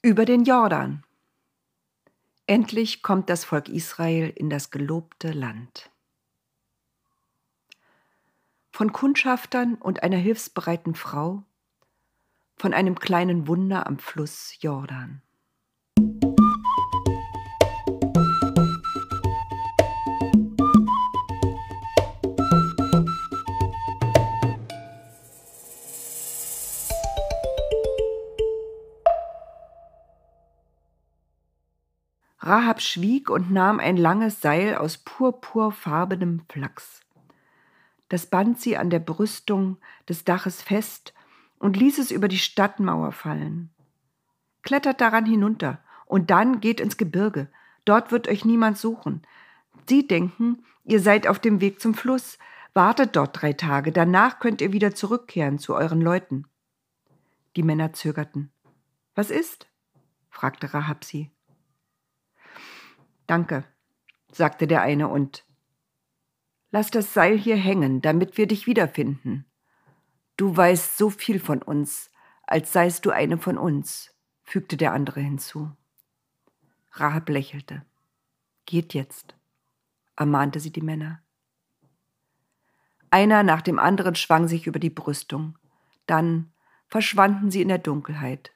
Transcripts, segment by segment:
Über den Jordan. Endlich kommt das Volk Israel in das gelobte Land. Von Kundschaftern und einer hilfsbereiten Frau, von einem kleinen Wunder am Fluss Jordan. Rahab schwieg und nahm ein langes Seil aus purpurfarbenem Flachs. Das band sie an der Brüstung des Daches fest und ließ es über die Stadtmauer fallen. Klettert daran hinunter und dann geht ins Gebirge. Dort wird euch niemand suchen. Sie denken, ihr seid auf dem Weg zum Fluss. Wartet dort drei Tage, danach könnt ihr wieder zurückkehren zu euren Leuten. Die Männer zögerten. Was ist? fragte Rahab sie. Danke, sagte der eine und Lass das Seil hier hängen, damit wir dich wiederfinden. Du weißt so viel von uns, als seist du eine von uns, fügte der andere hinzu. Rahab lächelte. Geht jetzt, ermahnte sie die Männer. Einer nach dem anderen schwang sich über die Brüstung, dann verschwanden sie in der Dunkelheit.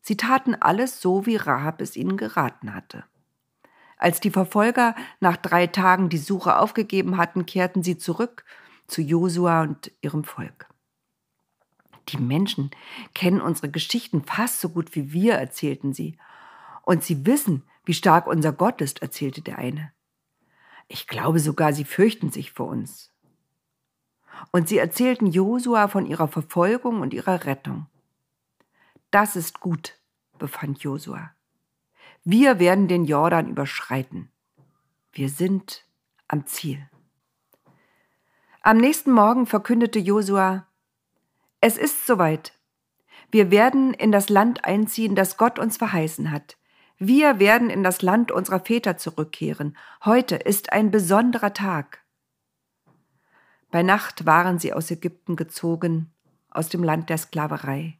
Sie taten alles so, wie Rahab es ihnen geraten hatte. Als die Verfolger nach drei Tagen die Suche aufgegeben hatten, kehrten sie zurück zu Josua und ihrem Volk. Die Menschen kennen unsere Geschichten fast so gut wie wir, erzählten sie. Und sie wissen, wie stark unser Gott ist, erzählte der eine. Ich glaube sogar, sie fürchten sich vor uns. Und sie erzählten Josua von ihrer Verfolgung und ihrer Rettung. Das ist gut, befand Josua. Wir werden den Jordan überschreiten. Wir sind am Ziel. Am nächsten Morgen verkündete Josua, es ist soweit. Wir werden in das Land einziehen, das Gott uns verheißen hat. Wir werden in das Land unserer Väter zurückkehren. Heute ist ein besonderer Tag. Bei Nacht waren sie aus Ägypten gezogen, aus dem Land der Sklaverei.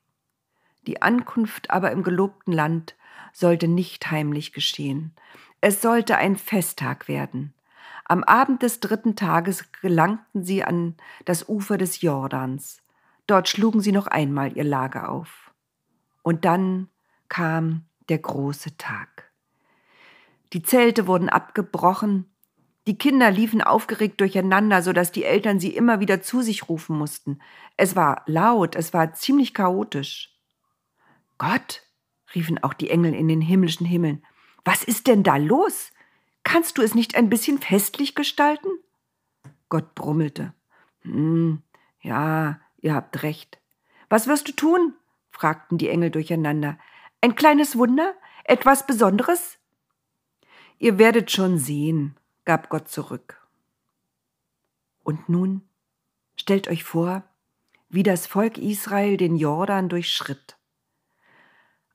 Die Ankunft aber im gelobten Land sollte nicht heimlich geschehen. Es sollte ein Festtag werden. Am Abend des dritten Tages gelangten sie an das Ufer des Jordans. Dort schlugen sie noch einmal ihr Lager auf. Und dann kam der große Tag. Die Zelte wurden abgebrochen, die Kinder liefen aufgeregt durcheinander, so dass die Eltern sie immer wieder zu sich rufen mussten. Es war laut, es war ziemlich chaotisch. Gott, riefen auch die Engel in den himmlischen Himmeln. Was ist denn da los? Kannst du es nicht ein bisschen festlich gestalten? Gott brummelte. Hm, ja, ihr habt recht. Was wirst du tun? fragten die Engel durcheinander. Ein kleines Wunder? Etwas Besonderes? Ihr werdet schon sehen, gab Gott zurück. Und nun stellt euch vor, wie das Volk Israel den Jordan durchschritt.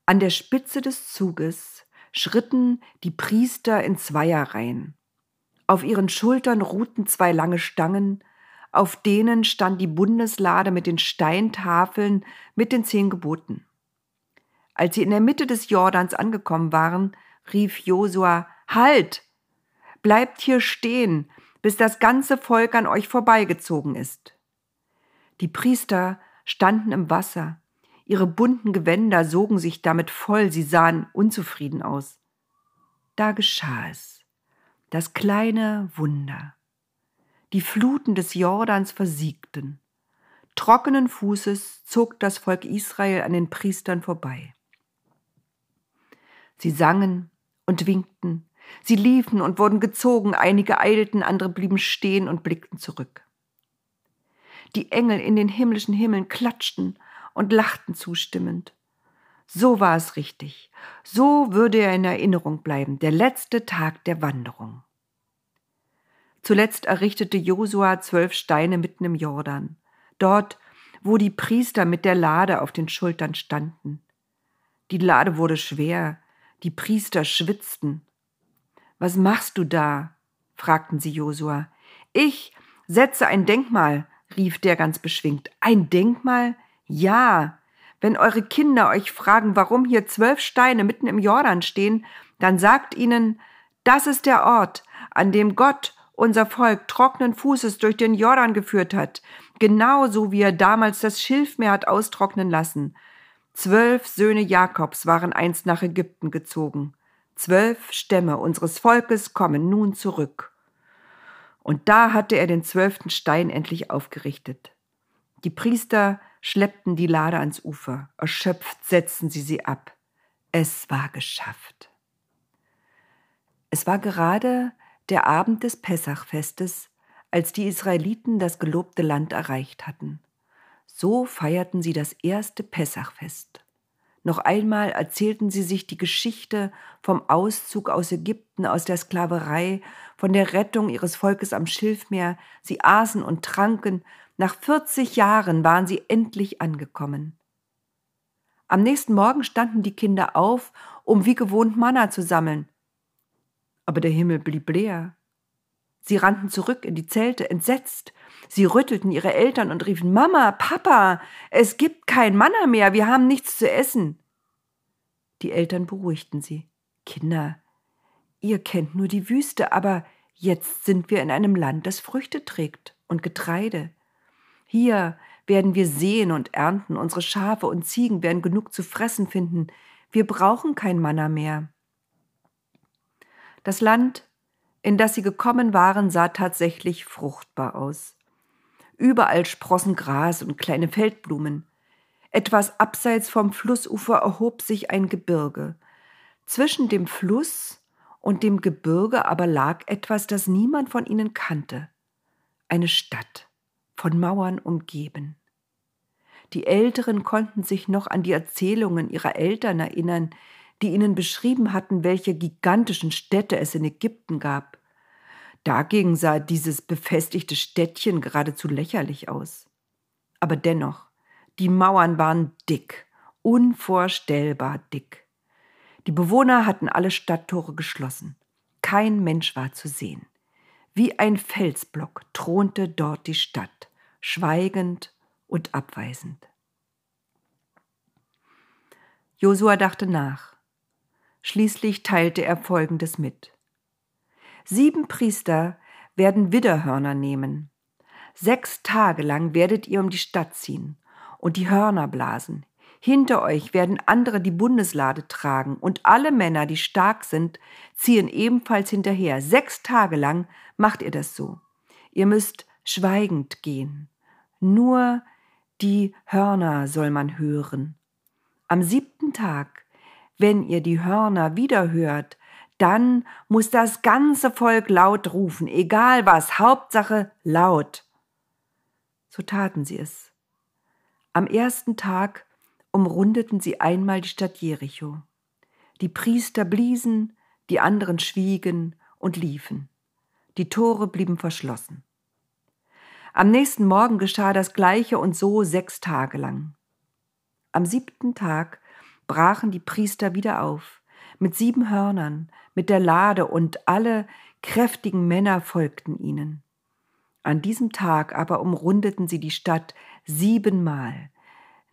An der Spitze des Zuges schritten die Priester in Zweierreihen. Auf ihren Schultern ruhten zwei lange Stangen, auf denen stand die Bundeslade mit den Steintafeln mit den zehn Geboten. Als sie in der Mitte des Jordans angekommen waren, rief Josua, Halt! Bleibt hier stehen, bis das ganze Volk an euch vorbeigezogen ist. Die Priester standen im Wasser, Ihre bunten Gewänder sogen sich damit voll, sie sahen unzufrieden aus. Da geschah es, das kleine Wunder. Die Fluten des Jordans versiegten. Trockenen Fußes zog das Volk Israel an den Priestern vorbei. Sie sangen und winkten, sie liefen und wurden gezogen, einige eilten, andere blieben stehen und blickten zurück. Die Engel in den himmlischen Himmeln klatschten und lachten zustimmend. So war es richtig. So würde er in Erinnerung bleiben, der letzte Tag der Wanderung. Zuletzt errichtete Josua zwölf Steine mitten im Jordan, dort, wo die Priester mit der Lade auf den Schultern standen. Die Lade wurde schwer, die Priester schwitzten. Was machst du da? fragten sie Josua. Ich setze ein Denkmal, rief der ganz beschwingt. Ein Denkmal? Ja, Wenn eure Kinder euch fragen, warum hier zwölf Steine mitten im Jordan stehen, dann sagt ihnen, das ist der Ort, an dem Gott unser Volk trockenen Fußes durch den Jordan geführt hat, genauso wie er damals das Schilfmeer hat austrocknen lassen. Zwölf Söhne Jakobs waren einst nach Ägypten gezogen. Zwölf Stämme unseres Volkes kommen nun zurück. Und da hatte er den zwölften Stein endlich aufgerichtet. Die Priester schleppten die Lade ans Ufer, erschöpft setzten sie sie ab. Es war geschafft. Es war gerade der Abend des Pessachfestes, als die Israeliten das gelobte Land erreicht hatten. So feierten sie das erste Pessachfest. Noch einmal erzählten sie sich die Geschichte vom Auszug aus Ägypten, aus der Sklaverei, von der Rettung ihres Volkes am Schilfmeer. Sie aßen und tranken. Nach 40 Jahren waren sie endlich angekommen. Am nächsten Morgen standen die Kinder auf, um wie gewohnt Manna zu sammeln. Aber der Himmel blieb leer. Sie rannten zurück in die Zelte, entsetzt. Sie rüttelten ihre Eltern und riefen Mama, Papa, es gibt kein Manna mehr, wir haben nichts zu essen. Die Eltern beruhigten sie. Kinder, ihr kennt nur die Wüste, aber jetzt sind wir in einem Land, das Früchte trägt und Getreide. Hier werden wir sehen und ernten, unsere Schafe und Ziegen werden genug zu fressen finden. Wir brauchen kein Manna mehr. Das Land in das sie gekommen waren, sah tatsächlich fruchtbar aus. Überall sprossen Gras und kleine Feldblumen. Etwas abseits vom Flussufer erhob sich ein Gebirge. Zwischen dem Fluss und dem Gebirge aber lag etwas, das niemand von ihnen kannte. Eine Stadt, von Mauern umgeben. Die Älteren konnten sich noch an die Erzählungen ihrer Eltern erinnern, die ihnen beschrieben hatten, welche gigantischen Städte es in Ägypten gab. Dagegen sah dieses befestigte Städtchen geradezu lächerlich aus. Aber dennoch, die Mauern waren dick, unvorstellbar dick. Die Bewohner hatten alle Stadttore geschlossen. Kein Mensch war zu sehen. Wie ein Felsblock thronte dort die Stadt, schweigend und abweisend. Josua dachte nach. Schließlich teilte er Folgendes mit. Sieben Priester werden Widderhörner nehmen. Sechs Tage lang werdet ihr um die Stadt ziehen und die Hörner blasen. Hinter euch werden andere die Bundeslade tragen und alle Männer, die stark sind, ziehen ebenfalls hinterher. Sechs Tage lang macht ihr das so. Ihr müsst schweigend gehen. Nur die Hörner soll man hören. Am siebten Tag wenn ihr die Hörner wieder hört, dann muss das ganze Volk laut rufen, egal was, Hauptsache laut. So taten sie es. Am ersten Tag umrundeten sie einmal die Stadt Jericho. Die Priester bliesen, die anderen schwiegen und liefen. Die Tore blieben verschlossen. Am nächsten Morgen geschah das Gleiche und so sechs Tage lang. Am siebten Tag brachen die Priester wieder auf, mit sieben Hörnern, mit der Lade, und alle kräftigen Männer folgten ihnen. An diesem Tag aber umrundeten sie die Stadt siebenmal.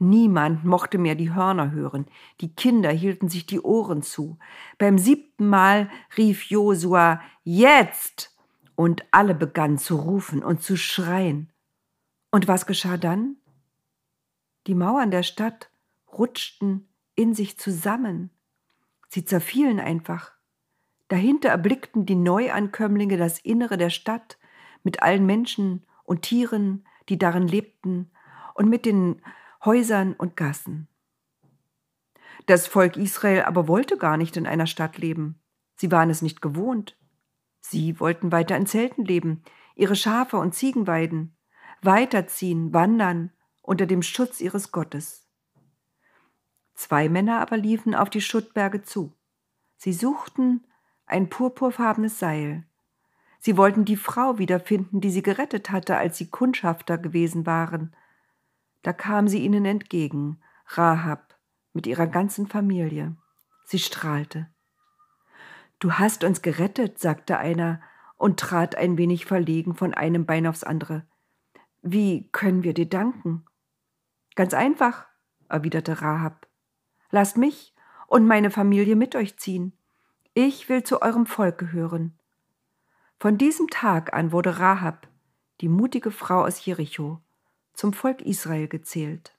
Niemand mochte mehr die Hörner hören, die Kinder hielten sich die Ohren zu. Beim siebten Mal rief Josua Jetzt! Und alle begannen zu rufen und zu schreien. Und was geschah dann? Die Mauern der Stadt rutschten in sich zusammen. Sie zerfielen einfach. Dahinter erblickten die Neuankömmlinge das Innere der Stadt mit allen Menschen und Tieren, die darin lebten, und mit den Häusern und Gassen. Das Volk Israel aber wollte gar nicht in einer Stadt leben. Sie waren es nicht gewohnt. Sie wollten weiter in Zelten leben, ihre Schafe und Ziegen weiden, weiterziehen, wandern unter dem Schutz ihres Gottes. Zwei Männer aber liefen auf die Schuttberge zu. Sie suchten ein purpurfarbenes Seil. Sie wollten die Frau wiederfinden, die sie gerettet hatte, als sie Kundschafter gewesen waren. Da kam sie ihnen entgegen, Rahab, mit ihrer ganzen Familie. Sie strahlte. Du hast uns gerettet, sagte einer und trat ein wenig verlegen von einem Bein aufs andere. Wie können wir dir danken? Ganz einfach, erwiderte Rahab. Lasst mich und meine Familie mit euch ziehen. Ich will zu eurem Volk gehören. Von diesem Tag an wurde Rahab, die mutige Frau aus Jericho, zum Volk Israel gezählt.